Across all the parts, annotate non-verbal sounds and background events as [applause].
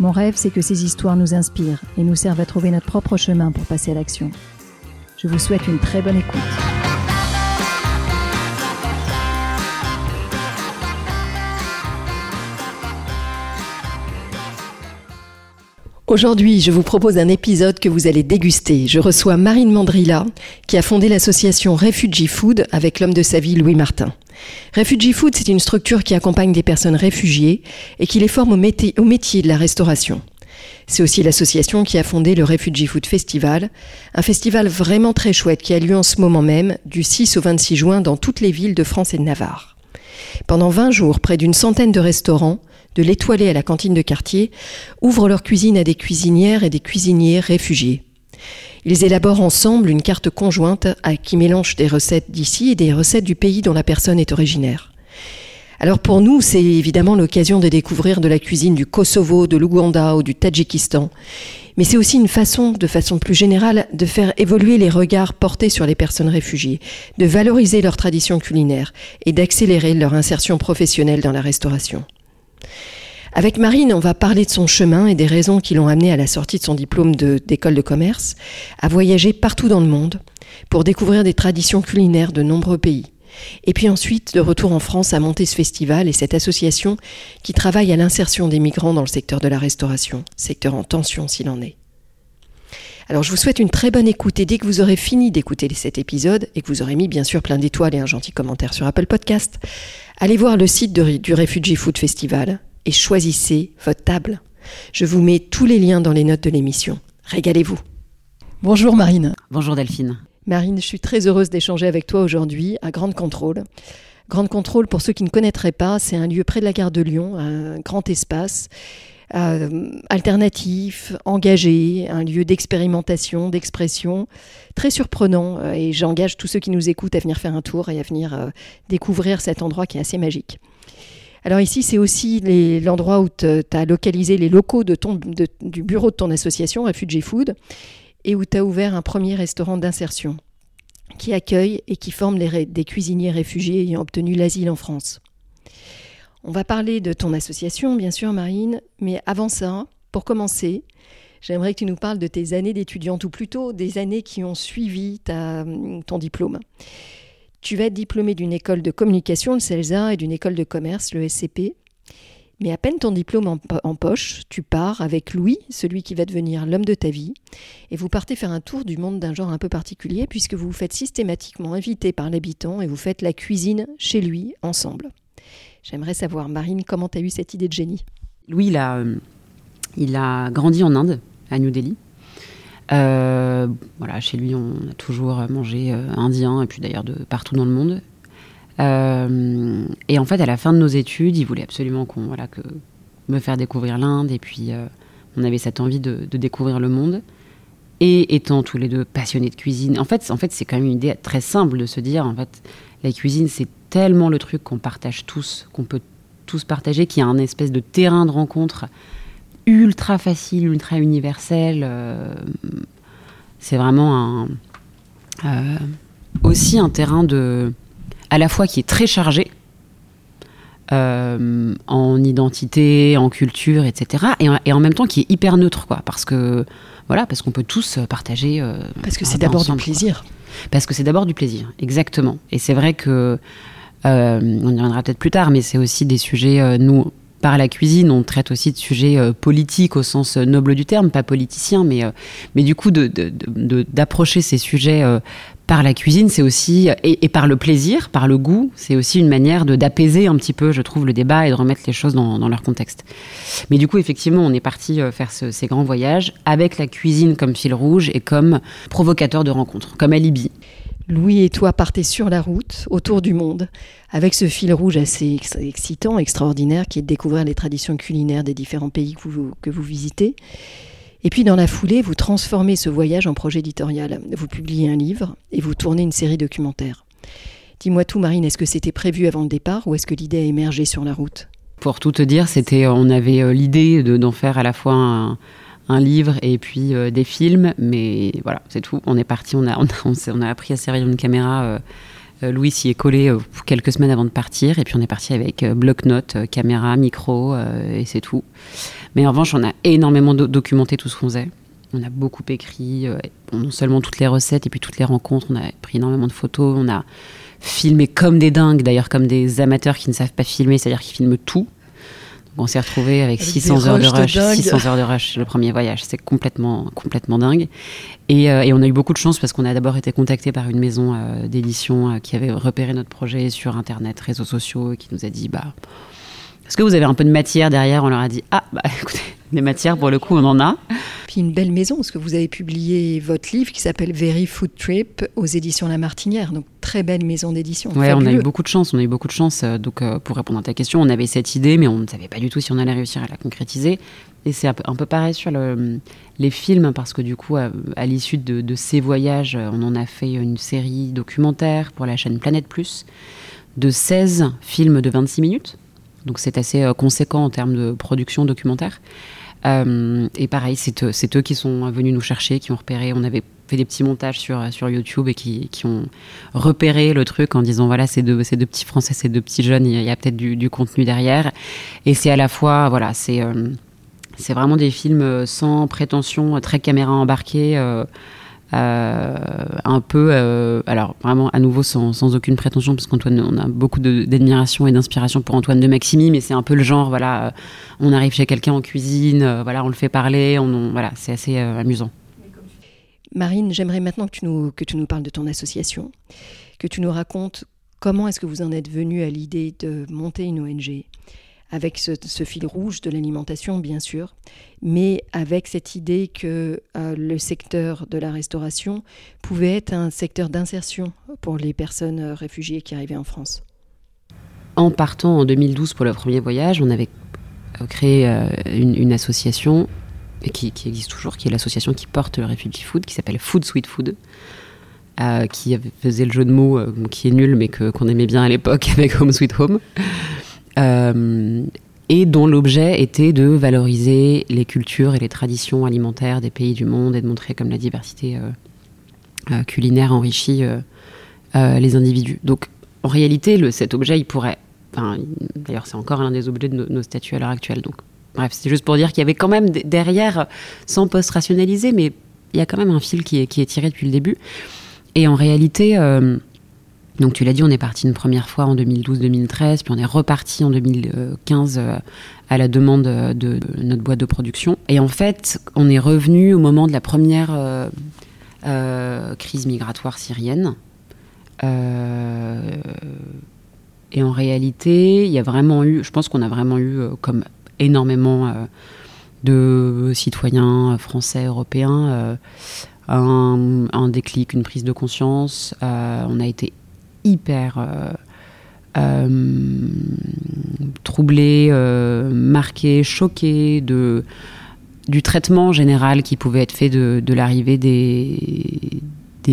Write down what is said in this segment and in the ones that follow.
Mon rêve, c'est que ces histoires nous inspirent et nous servent à trouver notre propre chemin pour passer à l'action. Je vous souhaite une très bonne écoute. Aujourd'hui, je vous propose un épisode que vous allez déguster. Je reçois Marine Mandrilla, qui a fondé l'association Refugee Food avec l'homme de sa vie, Louis Martin. Refugee Food, c'est une structure qui accompagne des personnes réfugiées et qui les forme au métier, au métier de la restauration. C'est aussi l'association qui a fondé le Refugee Food Festival, un festival vraiment très chouette qui a lieu en ce moment même, du 6 au 26 juin, dans toutes les villes de France et de Navarre. Pendant 20 jours, près d'une centaine de restaurants, de l'étoilé à la cantine de quartier, ouvrent leur cuisine à des cuisinières et des cuisiniers réfugiés. Ils élaborent ensemble une carte conjointe qui mélange des recettes d'ici et des recettes du pays dont la personne est originaire. Alors pour nous, c'est évidemment l'occasion de découvrir de la cuisine du Kosovo, de l'Ouganda ou du Tadjikistan. Mais c'est aussi une façon, de façon plus générale, de faire évoluer les regards portés sur les personnes réfugiées, de valoriser leurs traditions culinaires et d'accélérer leur insertion professionnelle dans la restauration. Avec Marine, on va parler de son chemin et des raisons qui l'ont amené à la sortie de son diplôme d'école de, commerce à voyager partout dans le monde pour découvrir des traditions culinaires de nombreux pays. Et puis ensuite, de retour en France à monter ce festival et cette association qui travaille à l'insertion des migrants dans le secteur de la restauration, secteur en tension s'il en est. Alors je vous souhaite une très bonne écoute et dès que vous aurez fini d'écouter cet épisode et que vous aurez mis bien sûr plein d'étoiles et un gentil commentaire sur Apple Podcast, allez voir le site du Refugee Food Festival et choisissez votre table. Je vous mets tous les liens dans les notes de l'émission. Régalez-vous. Bonjour Marine. Bonjour Delphine. Marine, je suis très heureuse d'échanger avec toi aujourd'hui à Grande Contrôle. Grande Contrôle, pour ceux qui ne connaîtraient pas, c'est un lieu près de la gare de Lyon, un grand espace euh, alternatif, engagé, un lieu d'expérimentation, d'expression, très surprenant. Euh, et j'engage tous ceux qui nous écoutent à venir faire un tour et à venir euh, découvrir cet endroit qui est assez magique. Alors ici, c'est aussi l'endroit où tu as localisé les locaux du bureau de ton association, Refugee Food, et où tu as ouvert un premier restaurant d'insertion qui accueille et qui forme des cuisiniers réfugiés ayant obtenu l'asile en France. On va parler de ton association, bien sûr, Marine, mais avant ça, pour commencer, j'aimerais que tu nous parles de tes années d'étudiante, ou plutôt des années qui ont suivi ton diplôme. Tu vas être diplômé d'une école de communication, le CELSA, et d'une école de commerce, le SCP. Mais à peine ton diplôme en, poche, tu pars avec Louis, celui qui va devenir l'homme de ta vie, et vous partez faire un tour du monde d'un genre un peu particulier, puisque vous vous faites systématiquement inviter par l'habitant et vous faites la cuisine chez lui ensemble. J'aimerais savoir, Marine, comment tu as eu cette idée de génie? Louis, il a, euh, il a grandi en Inde, à New Delhi. Euh, voilà, chez lui, on a toujours mangé euh, indien, et puis d'ailleurs de partout dans le monde. Et en fait, à la fin de nos études, il voulait absolument qu'on, voilà, que me faire découvrir l'Inde, et puis on avait cette envie de, découvrir le monde. Et étant tous les deux passionnés de cuisine, en fait, en fait, c'est quand même une idée très simple de se dire, en fait, la cuisine, c'est tellement le truc qu'on partage tous, qu'on peut tous partager, qu'il y a un espèce de terrain de rencontre ultra facile, ultra universel. Euh, c'est vraiment un, euh, aussi un terrain de, à la fois qui est très chargé euh, en identité, en culture, etc. Et en, même temps qui est hyper neutre, quoi, parce que voilà, parce qu'on peut tous partager. parce que c'est d'abord du plaisir. Parce que c'est d'abord du plaisir, exactement. Et c'est vrai que on y reviendra peut-être plus tard, mais c'est aussi des sujets, nous, par la cuisine, on traite aussi de sujets euh, politiques au sens euh, noble du terme, pas politicien, mais, euh, mais du coup, d'approcher ces sujets par la cuisine, c'est aussi, et, par le plaisir, par le goût, c'est aussi une manière d'apaiser un petit peu, je trouve, le débat et de remettre les choses dans, leur contexte. Mais du coup, effectivement, on est parti faire ces grands voyages avec la cuisine comme fil rouge et comme provocateur de rencontres, comme alibi. Louis et toi partez sur la route, autour du monde, avec ce fil rouge assez excitant, extraordinaire, qui est de découvrir les traditions culinaires des différents pays que vous, que vous visitez. Et puis dans la foulée, vous transformez ce voyage en projet éditorial. Vous publiez un livre et vous tournez une série documentaire. Dis-moi tout, Marine, est-ce que c'était prévu avant le départ ou est-ce que l'idée a émergé sur la route? Pour tout te dire, c'était, on avait euh, l'idée d'en faire à la fois un, un livre et puis euh, des films, mais voilà, c'est tout. On est parti, on a, on a, appris à servir une caméra. Euh, euh, Louis s'y est collé quelques semaines avant de partir, et puis on est parti avec bloc-notes, caméra, micro, et c'est tout. Mais en revanche, on a énormément documenté tout ce qu'on faisait. On a beaucoup écrit, non seulement toutes les recettes et puis toutes les rencontres, on a pris énormément de photos, on a filmé comme des dingues, d'ailleurs comme des amateurs qui ne savent pas filmer, c'est-à-dire qui filment tout. On s'est retrouvé avec, 600 heures de rush, 600 heures de rush. Le premier voyage, c'est complètement complètement dingue. Et, euh, et, on a eu beaucoup de chance parce qu'on a d'abord été contacté par une maison euh, d'édition euh, qui avait repéré notre projet sur internet, réseaux sociaux, et qui nous a dit bah est-ce que vous avez un peu de matière derrière? On leur a dit ah bah [laughs] écoutez des matières pour le coup on en a. Puis une belle maison parce que vous avez publié votre livre qui s'appelle Very Food Trip aux éditions La Martinière, donc très belle maison d'édition. Ouais, on a eu beaucoup de chance, on a eu beaucoup de chance. Euh, donc euh, pour répondre à ta question, on avait cette idée, mais on ne savait pas du tout si on allait réussir à la concrétiser. Et c'est un peu, pareil sur les films, parce que du coup, à, l'issue de, ces voyages, on en a fait une série documentaire pour la chaîne Planète Plus de 16 films de 26 minutes. Donc c'est assez euh, conséquent en termes de production documentaire. Euh, et pareil, c'est eux, qui sont venus nous chercher, qui ont repéré. On avait fait des petits montages sur, sur YouTube et qui, ont repéré le truc en disant voilà, c'est deux, deux petits Français, c'est deux petits jeunes, il y a, peut-être du, contenu derrière. Et c'est à la fois, voilà, c'est euh, vraiment des films sans prétention, très caméra embarquée. Euh, un peu, euh, alors vraiment à nouveau sans, aucune prétention, parce qu'Antoine, on a beaucoup d'admiration et d'inspiration pour Antoine de Maximi, mais c'est un peu le genre, voilà, euh, on arrive chez quelqu'un en cuisine, voilà, on le fait parler, on, voilà, c'est assez amusant. Marine, j'aimerais maintenant que tu, nous, que tu nous parles de ton association, que tu nous racontes comment est-ce que vous en êtes venu à l'idée de monter une ONG avec ce, fil rouge de l'alimentation, bien sûr, mais avec cette idée que euh, le secteur de la restauration pouvait être un secteur d'insertion pour les personnes euh, réfugiées qui arrivaient en France. En partant en 2012 pour le premier voyage, on avait euh, créé une, association qui, existe toujours, qui est l'association qui porte le Refugee Food, qui s'appelle Food Sweet Food. qui faisait le jeu de mots qui est nul mais qu'on aimait bien à l'époque [laughs] avec Home Sweet Home. Euh, et dont l'objet était de valoriser les cultures et les traditions alimentaires des pays du monde et de montrer comme la diversité euh, euh, culinaire enrichit les individus. Donc en réalité, cet objet, il pourrait... D'ailleurs, c'est encore l'un des objets de nos, statuts à l'heure actuelle. Donc, bref, c'est juste pour dire qu'il y avait quand même derrière, sans post-rationaliser, mais il y a quand même un fil qui est tiré depuis le début. Et en réalité, donc tu l'as dit, on est parti une première fois en 2012-2013, puis on est reparti en 2015 euh, à la demande de notre boîte de production. Et en fait, on est revenu au moment de la première euh, euh, crise migratoire syrienne. et en réalité, il y a vraiment eu, je pense qu'on a vraiment eu, comme énormément de citoyens français, européens, un, un, déclic, une prise de conscience. on a été hyper euh, euh, troublé, euh, marqué, choqué de, du traitement général qui pouvait être fait de, l'arrivée des,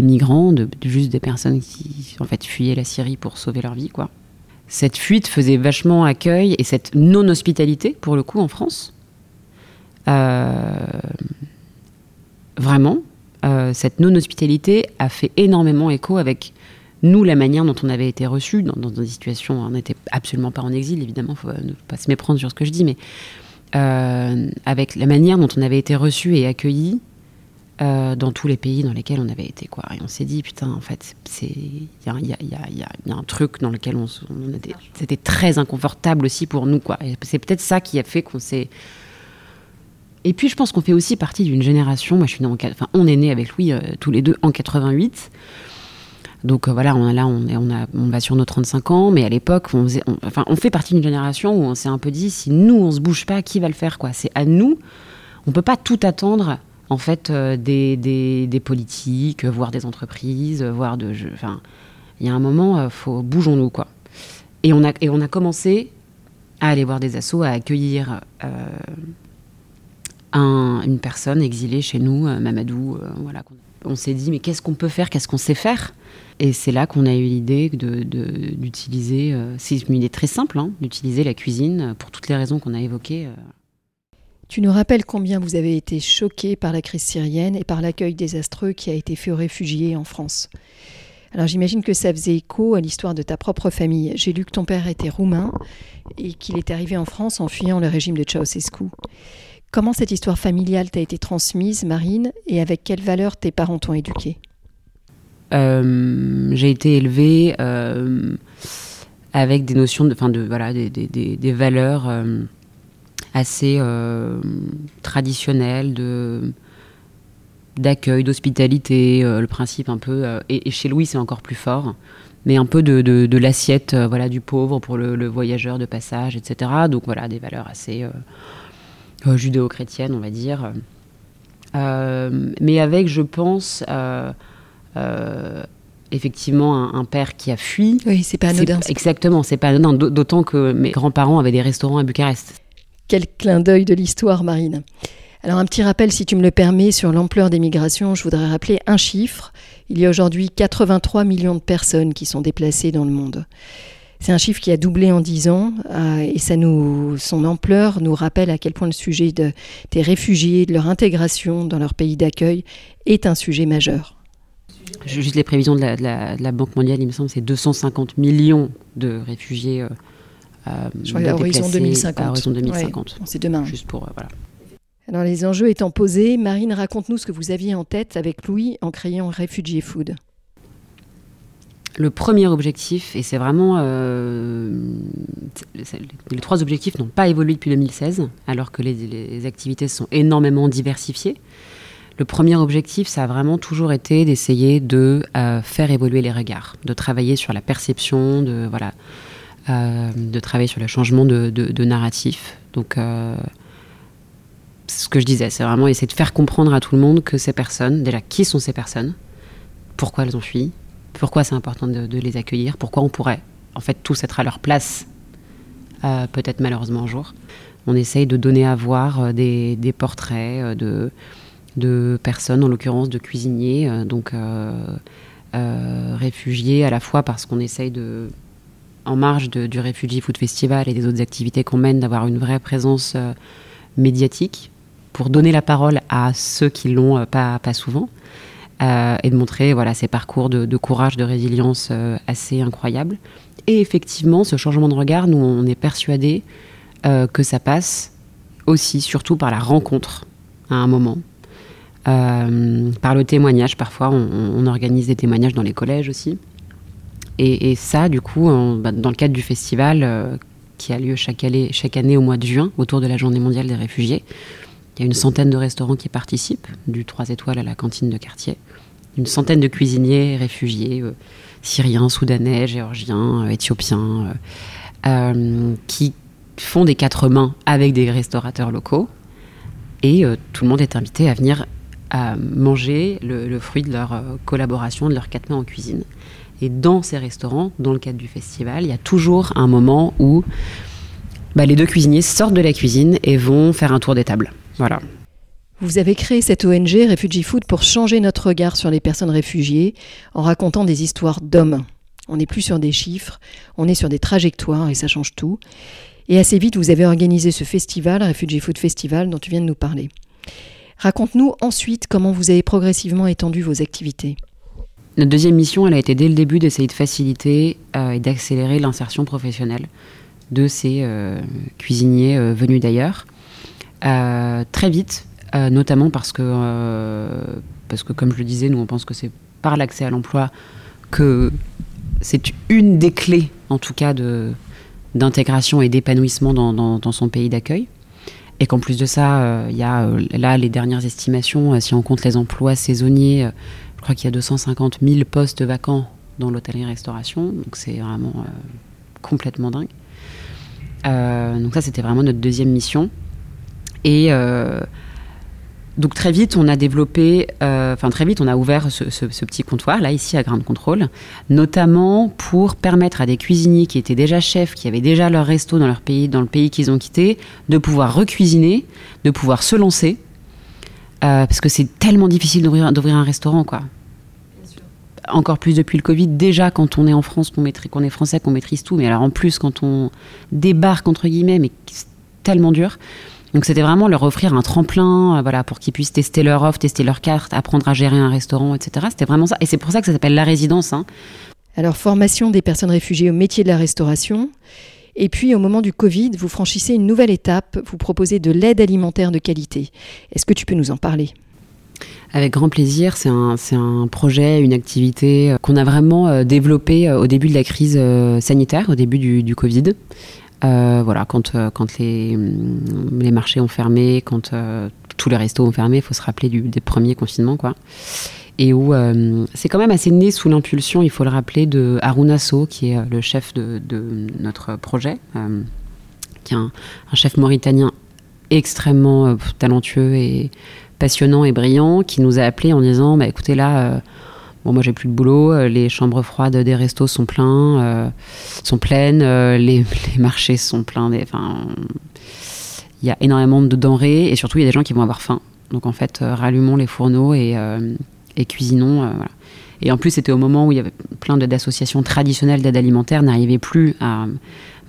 migrants, de, juste des personnes qui en fait fuyaient la Syrie pour sauver leur vie, quoi. Cette fuite faisait vachement accueil et cette non-hospitalité, pour le coup, en France. vraiment, cette non-hospitalité a fait énormément écho avec nous, la manière dont on avait été reçus, dans, des situations, on n'était absolument pas en exil, évidemment, faut ne pas se méprendre sur ce que je dis, mais euh, avec la manière dont on avait été reçus et accueillis euh, dans tous les pays dans lesquels on avait été. Quoi. Et on s'est dit, putain, en fait, il y a, y, a, y a, un truc dans lequel on, était, c'était très inconfortable aussi pour nous. Quoi. C'est peut-être ça qui a fait qu'on s'est... Et puis je pense qu'on fait aussi partie d'une génération, moi je suis enfin on est né avec Louis euh, tous les deux en 88, donc euh, voilà, on, là, on, est, on, a, on va sur nos 35 ans, mais à l'époque, on, enfin, on fait partie d'une génération où on s'est un peu dit, si nous, on se bouge pas, qui va le faire quoi? C'est à nous. On peut pas tout attendre en fait des, des, politiques, voire des entreprises, voire de. Enfin, il y a un moment, faut bougeons-nous quoi. Et on a et on a commencé à aller voir des assos, à accueillir une personne exilée chez nous, Mamadou. voilà. On s'est dit mais qu'est-ce qu'on peut faire, qu'est-ce qu'on sait faire? Et c'est là qu'on a eu l'idée d'utiliser, euh, c'est une idée très simple, hein, d'utiliser la cuisine pour toutes les raisons qu'on a évoquées. Euh. Tu nous rappelles combien vous avez été choqué par la crise syrienne et par l'accueil désastreux qui a été fait aux réfugiés en France. Alors j'imagine que ça faisait écho à l'histoire de ta propre famille. J'ai lu que ton père était roumain et qu'il est arrivé en France en fuyant le régime de Ceausescu. Comment cette histoire familiale t'a été transmise, Marine, et avec quelles valeurs tes parents t'ont éduqué euh, j'ai été élevée euh, avec des notions de, de voilà, des, valeurs euh, assez traditionnelles de d'accueil, d'hospitalité, le principe un peu, et, chez Louis c'est encore plus fort, mais un peu de, de, l'assiette voilà, du pauvre pour le, voyageur de passage, etc. Donc voilà, des valeurs assez judéo-chrétiennes, on va dire. mais avec, je pense, euh, effectivement un, père qui a fui. Oui, c'est pas anodin. Exactement, c'est pas anodin. D'autant que mes grands-parents avaient des restaurants à Bucarest. Quel clin d'œil de l'histoire, Marine. Alors un petit rappel, si tu me le permets, sur l'ampleur des migrations, je voudrais rappeler un chiffre. Il y a aujourd'hui 83 millions de personnes qui sont déplacées dans le monde. C'est un chiffre qui a doublé en 10 ans euh, et ça nous, son ampleur nous rappelle à quel point le sujet de, des réfugiés, de leur intégration dans leur pays d'accueil est un sujet majeur. Juste les prévisions de la, Banque mondiale, il me semble, c'est 250 millions de réfugiés. Euh, euh à horizon 2050. À horizon 2050. c'est demain. Juste pour euh, voilà. Alors les enjeux étant posés, Marine, raconte-nous ce que vous aviez en tête avec Louis en créant Refugee Food. Le premier objectif, et c'est vraiment... Euh, les trois objectifs n'ont pas évolué depuis 2016, alors que les, les activités sont énormément diversifiées. Le premier objectif, ça a vraiment toujours été d'essayer de euh, faire évoluer les regards, de travailler sur la perception, de voilà, euh, de travailler sur le changement de, narratif. Donc, euh, ce que je disais, c'est vraiment essayer de faire comprendre à tout le monde que ces personnes, déjà, qui sont ces personnes, pourquoi elles ont fui, pourquoi c'est important de, les accueillir, pourquoi on pourrait, en fait, tous être à leur place, peut-être malheureusement un jour. On essaye de donner à voir des, des portraits de de personnes, en l'occurrence de cuisiniers, euh, donc euh, euh, réfugiés à la fois parce qu'on essaye de, en marge du Refugee Food Festival et des autres activités qu'on mène, d'avoir une vraie présence médiatique pour donner la parole à ceux qui l'ont pas, pas souvent. et de montrer voilà, ces parcours de, courage, de résilience assez incroyables. Et effectivement, ce changement de regard, nous, on est persuadé que ça passe aussi, surtout par la rencontre à un moment, euh, par le témoignage, parfois, on, organise des témoignages dans les collèges aussi. Et, ça, du coup, bah, dans le cadre du festival euh, qui a lieu chaque année, au mois de juin, autour de la Journée mondiale des réfugiés, il y a une centaine de restaurants qui participent, du 3 étoiles à la cantine de quartier. Une centaine de cuisiniers réfugiés, euh, syriens, soudanais, géorgiens, éthiopiens, qui font des quatre mains avec des restaurateurs locaux. Et tout le monde est invité à venir à manger le, fruit de leur euh, collaboration, de leurs quatre mains en cuisine. Et dans ces restaurants, dans le cadre du festival, il y a toujours un moment où bah, les deux cuisiniers sortent de la cuisine et vont faire un tour des tables. Voilà. Vous avez créé cette ONG Refugee Food pour changer notre regard sur les personnes réfugiées en racontant des histoires d'hommes. On n'est plus sur des chiffres, on est sur des trajectoires et ça change tout. Et assez vite, vous avez organisé ce festival, Refugee Food Festival, dont tu viens de nous parler. Raconte-nous ensuite comment vous avez progressivement étendu vos activités. Notre deuxième mission, elle a été dès le début d'essayer de faciliter euh, et d'accélérer l'insertion professionnelle de ces euh, cuisiniers euh, venus d'ailleurs. très vite, notamment parce que, parce que, comme je le disais, nous on pense que c'est par l'accès à l'emploi que c'est une des clés, en tout cas, d'intégration et d'épanouissement dans, son pays d'accueil. Et qu'en plus de ça, il euh, y a euh, là les dernières estimations, euh, si on compte les emplois saisonniers, je crois qu'il y a 250 000 postes vacants dans l'hôtellerie-restauration. Donc c'est vraiment complètement dingue. donc ça, c'était vraiment notre deuxième mission. Et Donc très vite, on a développé, euh, enfin très vite, on a ouvert ce, petit comptoir là ici à Grand Contrôle, notamment pour permettre à des cuisiniers qui étaient déjà chefs, qui avaient déjà leur resto dans leur pays, dans le pays qu'ils ont quitté, de pouvoir recuisiner, de pouvoir se lancer, euh, parce que c'est tellement difficile d'ouvrir un restaurant quoi. Encore plus depuis le Covid. Déjà, quand on est en France, qu'on est français, qu'on maîtrise tout. Mais alors en plus, quand on débarque entre guillemets, mais c'est tellement dur. Donc c'était vraiment leur offrir un tremplin, euh, voilà, pour qu'ils puissent tester leur offre, tester leur carte, apprendre à gérer un restaurant, etc. C'était vraiment ça. Et c'est pour ça que ça s'appelle la résidence. Hein. Alors formation des personnes réfugiées au métier de la restauration. Et puis au moment du Covid, vous franchissez une nouvelle étape, vous proposez de l'aide alimentaire de qualité. Est-ce que tu peux nous en parler? Avec grand plaisir, c'est un, un, projet, une activité euh, qu'on a vraiment euh, développé au début de la crise sanitaire, au début du, du Covid. Euh, voilà, quand, euh, quand les, mm, les, marchés ont fermé, quand euh, tous les restos ont fermé, il faut se rappeler des premiers confinements, quoi. Et où c'est quand même assez né sous l'impulsion, il faut le rappeler, de Harun Asso, qui est le chef de, notre projet, qui est un, chef mauritanien extrêmement talentueux et passionnant et brillant, qui nous a appelé en disant bah, écoutez, là Moi j'ai plus de boulot, euh, les chambres froides des restos sont pleins, euh, sont pleines, euh, [laughs] les, marchés sont pleins. Enfin, il y a énormément de denrées et surtout il y a des gens qui vont avoir faim. Donc en fait, rallumons les fourneaux et, et cuisinons. Et en plus, c'était au moment où il y avait plein d'associations traditionnelles d'aide alimentaire n'arrivaient plus à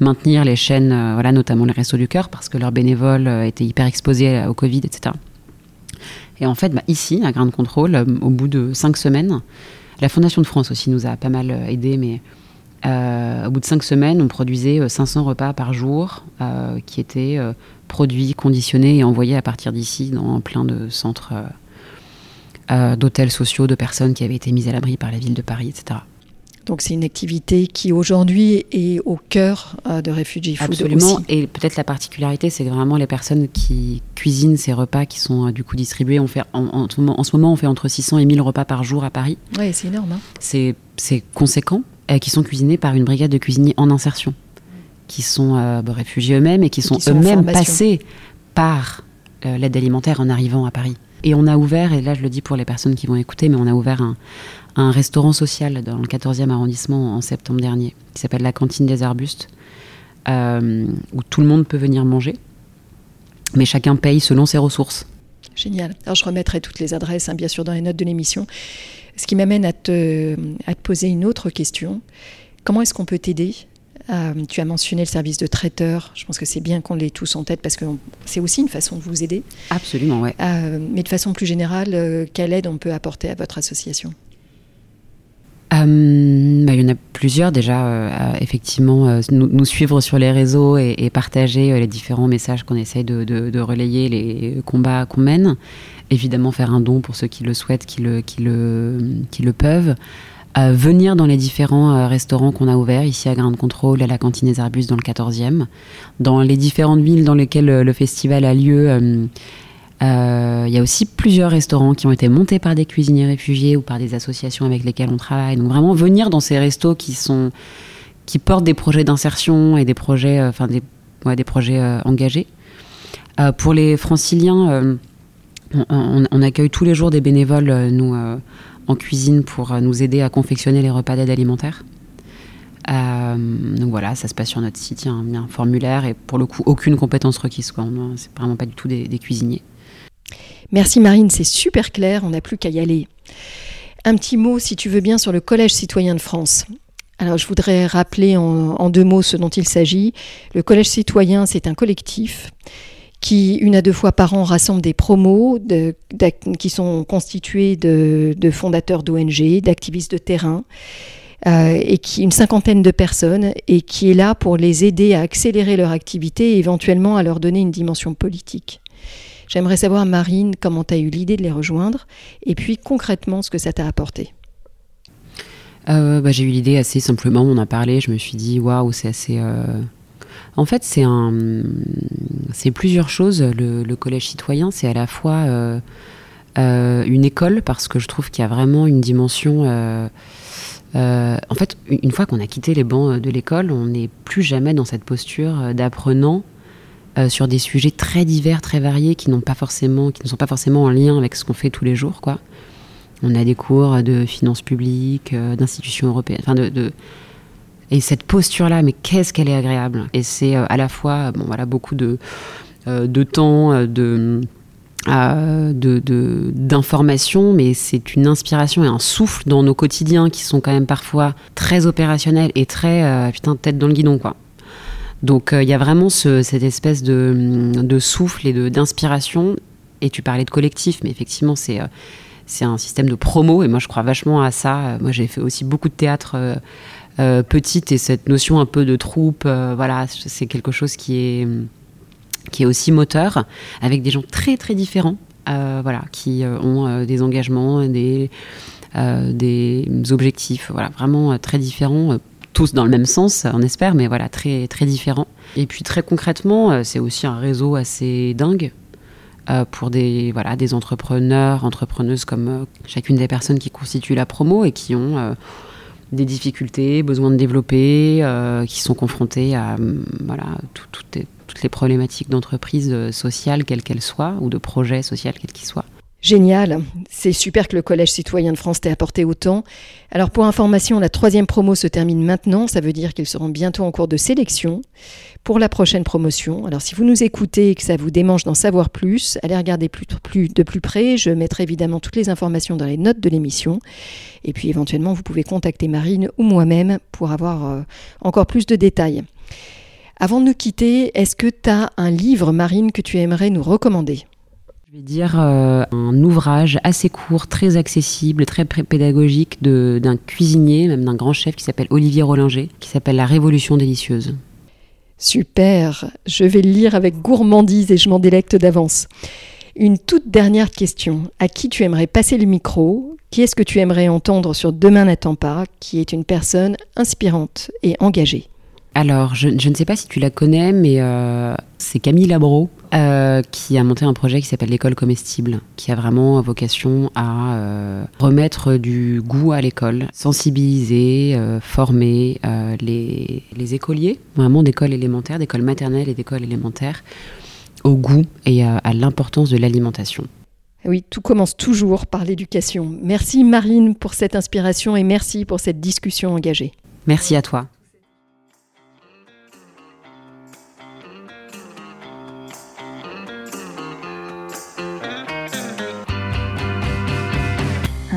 maintenir les chaînes, voilà, notamment les Restos du Cœur, parce que leurs bénévoles étaient hyper exposés au Covid, etc. Et en fait, bah, ici, à Grain Contrôle, euh, au bout de cinq semaines, la Fondation de France aussi nous a pas mal euh, aidé, mais euh, au bout de cinq semaines, on produisait 500 repas par jour qui étaient produits, conditionnés et envoyés à partir d'ici dans plein de centres d'hôtels sociaux de personnes qui avaient été mises à l'abri par la ville de Paris, etc. Donc c'est une activité qui aujourd'hui est au cœur euh, de Refugee Food Absolument. Et peut-être la particularité, c'est vraiment les personnes qui cuisinent ces repas qui sont euh, du coup distribués, on fait en, ce moment, on fait entre 600 et 1000 repas par jour à Paris. Oui, c'est énorme. Hein. C'est conséquent, et qui sont cuisinés par une brigade de cuisiniers en insertion, qui sont euh, bah, réfugiés eux-mêmes et qui sont eux-mêmes passés par l'aide alimentaire en arrivant à Paris. Et on a ouvert, et là je le dis pour les personnes qui vont écouter, mais on a ouvert un, un restaurant social dans le 14e arrondissement en septembre dernier, qui s'appelle la Cantine des Arbustes, euh, où tout le monde peut venir manger, mais chacun paye selon ses ressources. Génial. Alors je remettrai toutes les adresses, hein, bien sûr, dans les notes de l'émission. Ce qui m'amène à te, à te poser une autre question. Comment est-ce qu'on peut t'aider? Euh, tu as mentionné le service de traiteur. Je pense que c'est bien qu'on l'ait tous en tête parce que c'est aussi une façon de vous aider. Absolument, oui. Euh, mais de façon plus générale, quelle aide on peut apporter à votre association? Euh, bah, il y en a plusieurs déjà, euh, effectivement, euh, nous, suivre sur les réseaux et, partager les différents messages qu'on essaye de, relayer, les combats qu'on mène. Évidemment, faire un don pour ceux qui le souhaitent, qui le, qui le, qui le peuvent. venir dans les différents restaurants qu'on a ouverts, ici à Grain de Contrôle, à la cantine des Arbustes dans le 14e, dans les différentes villes dans lesquelles le festival a lieu euh, il y a aussi plusieurs restaurants qui ont été montés par des cuisiniers réfugiés ou par des associations avec lesquelles on travaille. Donc vraiment venir dans ces restos qui sont qui portent des projets d'insertion et des projets, euh, enfin des, des projets euh, engagés. pour les franciliens, on, accueille tous les jours des bénévoles, nous, en cuisine pour nous aider à confectionner les repas d'aide alimentaire. donc voilà, ça se passe sur notre site, il y a un, formulaire et pour le coup, aucune compétence requise. C'est vraiment pas du tout des cuisiniers. Merci Marine, c'est super clair, on n'a plus qu'à y aller. Un petit mot, si tu veux bien, sur le Collège citoyen de France. Alors, je voudrais rappeler en, deux mots ce dont il s'agit. Le Collège citoyen, c'est un collectif qui, une à deux fois par an, rassemble des promos qui sont constitués de, fondateurs d'ONG, d'activistes de terrain, euh, et qui une cinquantaine de personnes, et qui est là pour les aider à accélérer leur activité et éventuellement à leur donner une dimension politique. J'aimerais savoir, Marine, comment tu as eu l'idée de les rejoindre et puis concrètement ce que ça t'a apporté. Euh, bah, j'ai eu l'idée assez simplement, on a parlé, je me suis dit, waouh, c'est assez... Euh, en fait, c'est plusieurs choses. Le, collège citoyen, c'est à la fois euh, une école parce que je trouve qu'il y a vraiment une dimension. en fait, une fois qu'on a quitté les bancs de l'école, on n'est plus jamais dans cette posture d'apprenant sur des sujets très divers, très variés, qui n'ont pas forcément, qui ne sont pas forcément en lien avec ce qu'on fait tous les jours, quoi. On a des cours de finances publiques, d'institutions européennes, enfin de, et cette posture-là, mais qu'est-ce qu'elle est agréable? Et c'est à la fois, bon voilà, beaucoup de de temps, de d'informations, mais c'est une inspiration et un souffle dans nos quotidiens qui sont quand même parfois très opérationnels et très euh, putain tête dans le guidon quoi. Donc euh, il y a vraiment cette espèce de, souffle et d'inspiration. Et tu parlais de collectif, mais effectivement c'est euh, c'est un système de promo et moi je crois vachement à ça. Moi j'ai fait aussi beaucoup de théâtre petite et cette notion un peu de troupe, voilà, c'est quelque chose qui est qui est aussi moteur, avec des gens très très différents, euh, voilà, qui euh, ont euh, des engagements, des, des objectifs, voilà, vraiment très différents, tous dans le même sens, on espère, mais voilà, très très différents. Et puis très concrètement, c'est aussi un réseau assez dingue. pour des, voilà, des entrepreneurs, entrepreneuses comme chacune des personnes qui constituent la promo et qui ont des difficultés, besoin de développer, qui sont confrontés à voilà, tout, tout, toutes les problématiques d'entreprise euh, sociale, quelles qu'elles soient, ou de projets social, quels qu'ils soient. Génial, c'est super que le Collège citoyen de France t'ait apporté autant. Alors pour information, la troisième promo se termine maintenant, ça veut dire qu'ils seront bientôt en cours de sélection pour la prochaine promotion. Alors si vous nous écoutez et que ça vous démange d'en savoir plus, allez regarder plus, plus, de plus près, je mettrai évidemment toutes les informations dans les notes de l'émission. Et puis éventuellement, vous pouvez contacter Marine ou moi-même pour avoir euh, encore plus de détails. Avant de nous quitter, est-ce que tu as un livre, Marine, que tu aimerais nous recommander? Je vais dire euh, un ouvrage assez court, très accessible, très pédagogique d'un cuisinier, même d'un grand chef qui s'appelle Olivier Rollinger, qui s'appelle La Révolution délicieuse. Super, je vais le lire avec gourmandise et je m'en délecte d'avance. Une toute dernière question. À qui tu aimerais passer le micro? Qui est-ce que tu aimerais entendre sur Demain n'attend pas, qui est une personne inspirante et engagée? Alors, je, ne sais pas si tu la connais, mais euh, c'est Camille Labro euh, qui a monté un projet qui s'appelle l'école comestible, qui a vraiment vocation à euh, remettre du goût à l'école, sensibiliser, former les, les, écoliers, vraiment d'école élémentaire, d'école maternelle et d'école élémentaire, au goût et à, à l'importance de l'alimentation. Oui, tout commence toujours par l'éducation. Merci Marine pour cette inspiration et merci pour cette discussion engagée. Merci à toi.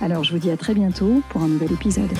Alors je vous dis à très bientôt pour un nouvel épisode.